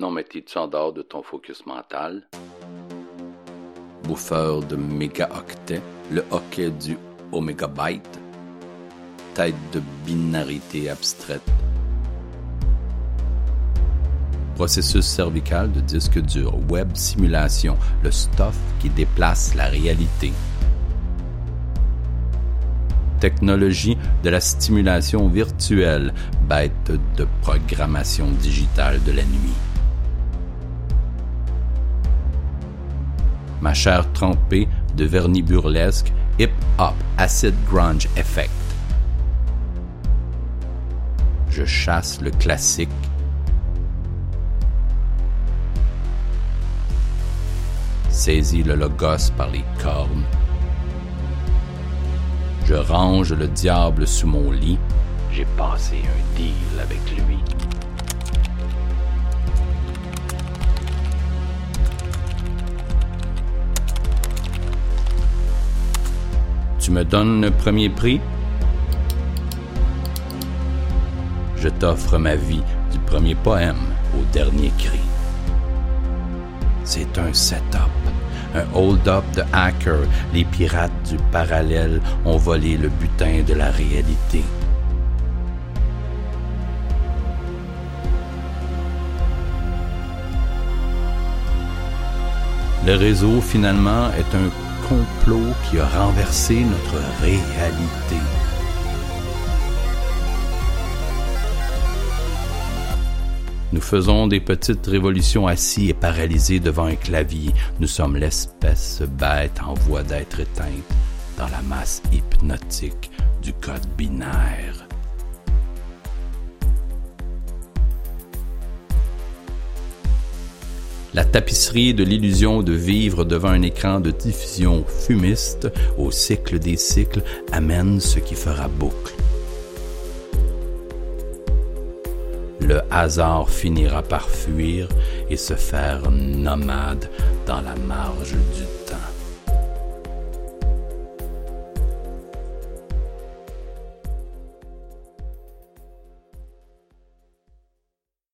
Non, mais t'es-tu en dehors de ton focus mental? Bouffeur de mégaoctets, le hockey du omégabyte, tête de binarité abstraite. Processus cervical de disque dur, web simulation, le stuff qui déplace la réalité technologie de la stimulation virtuelle, bête de programmation digitale de la nuit. Ma chair trempée de vernis burlesque, hip-hop, acid grunge effect. Je chasse le classique. Saisis le logos par les cornes je range le diable sous mon lit. J'ai passé un deal avec lui. Tu me donnes le premier prix? Je t'offre ma vie du premier poème au dernier cri. C'est un setup un hold-up de hackers, les pirates du parallèle ont volé le butin de la réalité. Le réseau, finalement, est un qui a renversé notre réalité. Nous faisons des petites révolutions assis et paralysés devant un clavier. Nous sommes l'espèce bête en voie d'être éteinte dans la masse hypnotique du code binaire. La tapisserie de l'illusion de vivre devant un écran de diffusion fumiste au cycle des cycles amène ce qui fera boucle. le hasard finira par fuir et se faire nomade dans la marge du